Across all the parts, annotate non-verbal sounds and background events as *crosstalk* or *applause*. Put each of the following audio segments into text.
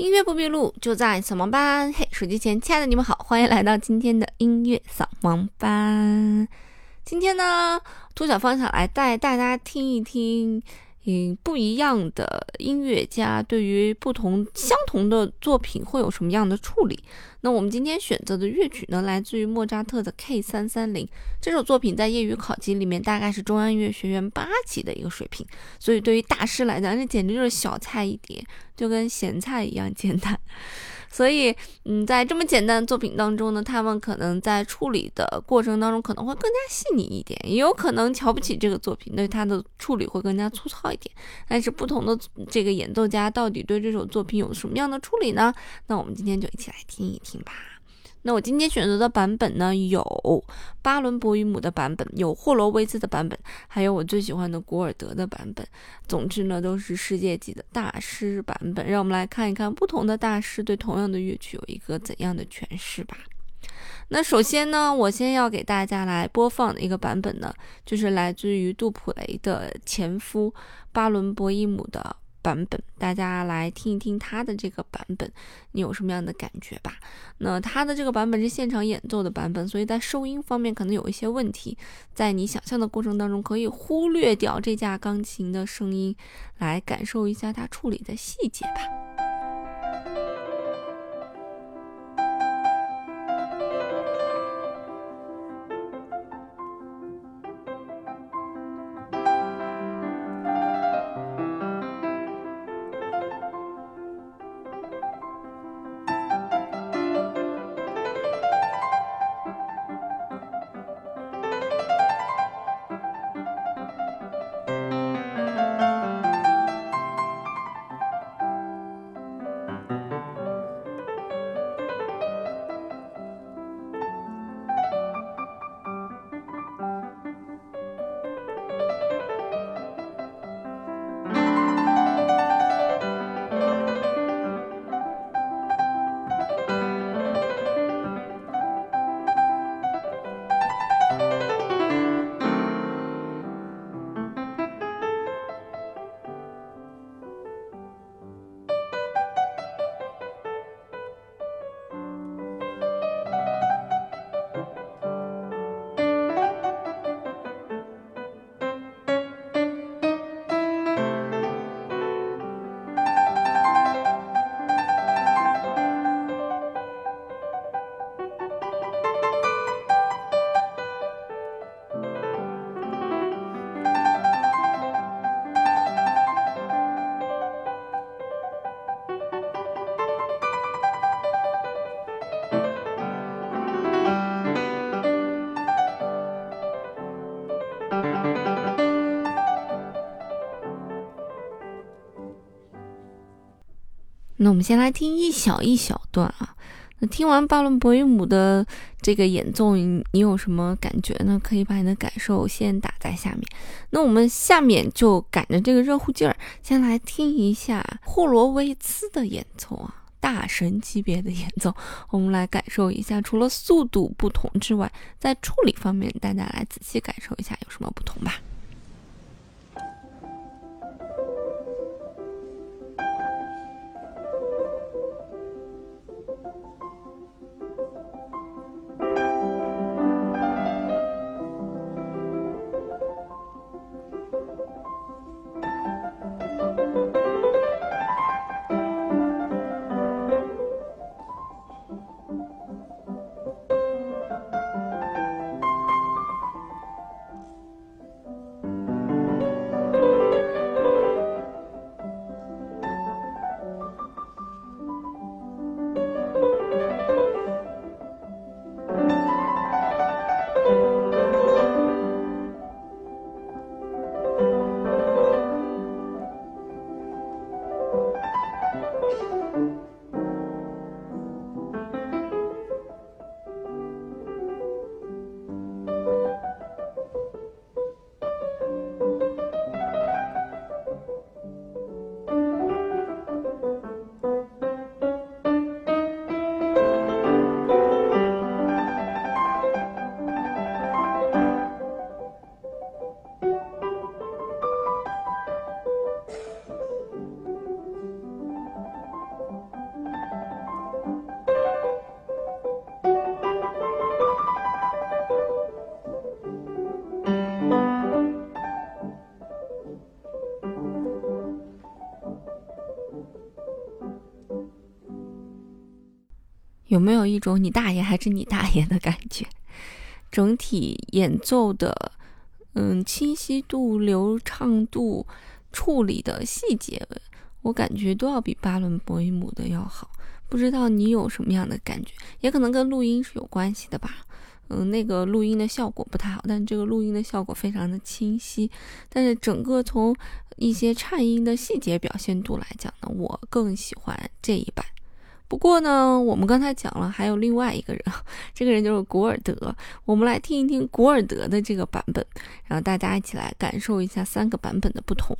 音乐不迷路，就在扫盲班。嘿，手机前亲爱的你们好，欢迎来到今天的音乐扫盲班。今天呢，兔小芳想来带大家听一听。嗯，不一样的音乐家对于不同相同的作品会有什么样的处理？那我们今天选择的乐曲呢，来自于莫扎特的 K 三三零这首作品，在业余考级里面大概是中央音乐学院八级的一个水平，所以对于大师来讲，这简直就是小菜一碟，就跟咸菜一样简单。所以，嗯，在这么简单的作品当中呢，他们可能在处理的过程当中可能会更加细腻一点，也有可能瞧不起这个作品，对它的处理会更加粗糙一点。但是，不同的这个演奏家到底对这首作品有什么样的处理呢？那我们今天就一起来听一听吧。那我今天选择的版本呢，有巴伦博伊姆的版本，有霍罗维兹的版本，还有我最喜欢的古尔德的版本。总之呢，都是世界级的大师版本。让我们来看一看不同的大师对同样的乐曲有一个怎样的诠释吧。那首先呢，我先要给大家来播放的一个版本呢，就是来自于杜普雷的前夫巴伦博伊姆的。版本，大家来听一听它的这个版本，你有什么样的感觉吧？那它的这个版本是现场演奏的版本，所以在收音方面可能有一些问题，在你想象的过程当中，可以忽略掉这架钢琴的声音，来感受一下它处理的细节吧。我们先来听一小一小段啊。那听完巴伦博伊姆的这个演奏，你有什么感觉呢？可以把你的感受先打在下面。那我们下面就赶着这个热乎劲儿，先来听一下霍罗维茨的演奏啊，大神级别的演奏。我们来感受一下，除了速度不同之外，在处理方面，大家来仔细感受一下有什么不同吧。有没有一种你大爷还是你大爷的感觉？*laughs* 整体演奏的，嗯，清晰度、流畅度、处理的细节，我感觉都要比巴伦博伊姆的要好。不知道你有什么样的感觉？也可能跟录音是有关系的吧。嗯，那个录音的效果不太好，但这个录音的效果非常的清晰。但是整个从一些颤音的细节表现度来讲呢，我更喜欢这一版。不过呢，我们刚才讲了，还有另外一个人，这个人就是古尔德。我们来听一听古尔德的这个版本，然后大家一起来感受一下三个版本的不同。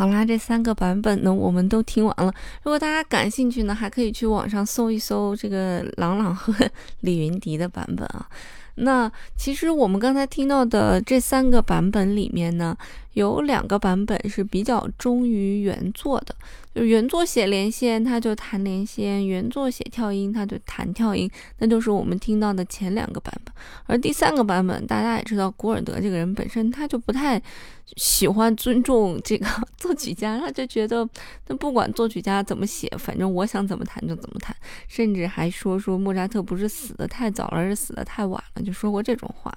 好啦，这三个版本呢，我们都听完了。如果大家感兴趣呢，还可以去网上搜一搜这个郎朗和 *laughs* 李云迪的版本啊。那其实我们刚才听到的这三个版本里面呢，有两个版本是比较忠于原作的。就原作写连线，他就弹连线；原作写跳音，他就弹跳音。那就是我们听到的前两个版本。而第三个版本，大家也知道，古尔德这个人本身他就不太喜欢尊重这个 *laughs* 作曲家，他就觉得，那不管作曲家怎么写，反正我想怎么弹就怎么弹。甚至还说说莫扎特不是死的太早了，而是死的太晚了，就说过这种话，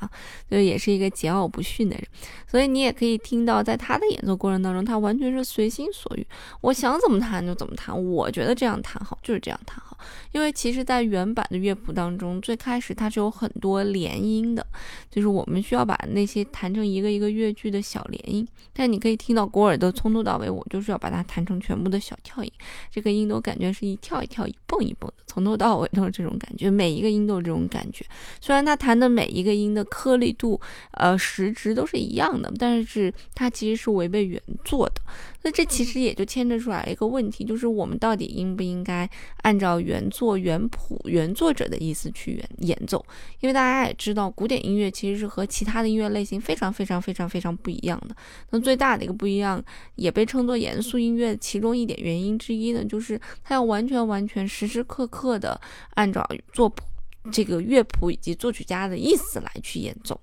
就也是一个桀骜不驯的人。所以你也可以听到，在他的演奏过程当中，他完全是随心所欲，我想。怎么弹就怎么弹，我觉得这样弹好，就是这样弹好。因为其实，在原版的乐谱当中，最开始它是有很多连音的，就是我们需要把那些弹成一个一个乐句的小连音。但你可以听到古尔德从头到尾，我就是要把它弹成全部的小跳音，这个音都感觉是一跳一跳，一蹦一蹦的，从头到尾都是这种感觉，每一个音都是这种感觉。虽然他弹的每一个音的颗粒度、呃时值都是一样的，但是它其实是违背原作的。那这其实也就牵扯出来一个问题，就是我们到底应不应该按照原作、原谱、原作者的意思去演演奏？因为大家也知道，古典音乐其实是和其他的音乐类型非常非常非常非常不一样的。那最大的一个不一样，也被称作严肃音乐其中一点原因之一呢，就是它要完全完全时时刻刻的按照作谱这个乐谱以及作曲家的意思来去演奏。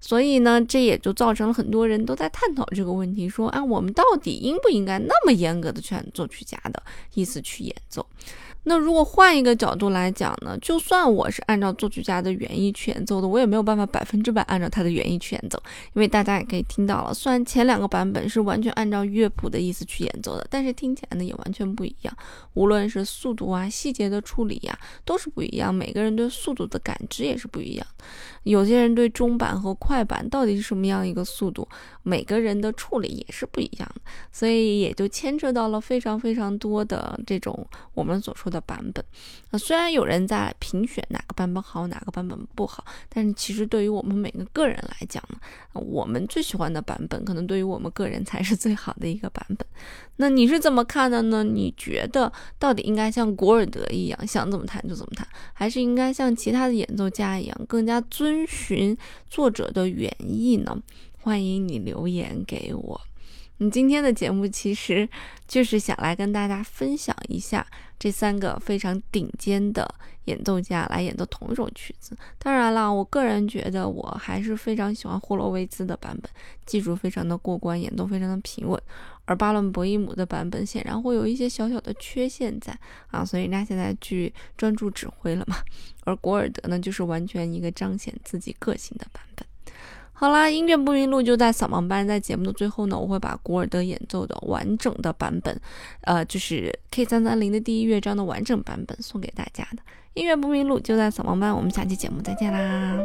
所以呢，这也就造成了很多人都在探讨这个问题，说啊，我们到底应不应该那么严格的去按作曲家的意思去演奏？那如果换一个角度来讲呢？就算我是按照作曲家的原意去演奏的，我也没有办法百分之百按照他的原意去演奏，因为大家也可以听到了，虽然前两个版本是完全按照乐谱的意思去演奏的，但是听起来呢也完全不一样。无论是速度啊、细节的处理呀，都是不一样。每个人对速度的感知也是不一样。有些人对中版和快板到底是什么样一个速度，每个人的处理也是不一样的。所以也就牵扯到了非常非常多的这种我们所说的。版本。啊，虽然有人在评选哪个版本好，哪个版本不好，但是其实对于我们每个个人来讲呢，我们最喜欢的版本，可能对于我们个人才是最好的一个版本。那你是怎么看的呢？你觉得到底应该像古尔德一样，想怎么弹就怎么弹，还是应该像其他的演奏家一样，更加遵循作者的原意呢？欢迎你留言给我。你今天的节目其实就是想来跟大家分享一下这三个非常顶尖的演奏家来演奏同一首曲子。当然了，我个人觉得我还是非常喜欢霍洛维兹的版本，技术非常的过关，演奏非常的平稳。而巴伦博伊姆的版本显然会有一些小小的缺陷在啊，所以人家现在去专注指挥了嘛。而古尔德呢，就是完全一个彰显自己个性的版本。好啦，音乐不迷路就在扫盲班。在节目的最后呢，我会把古尔德演奏的完整的版本，呃，就是 K 三三零的第一乐章的完整版本送给大家的。音乐不迷路就在扫盲班，我们下期节目再见啦。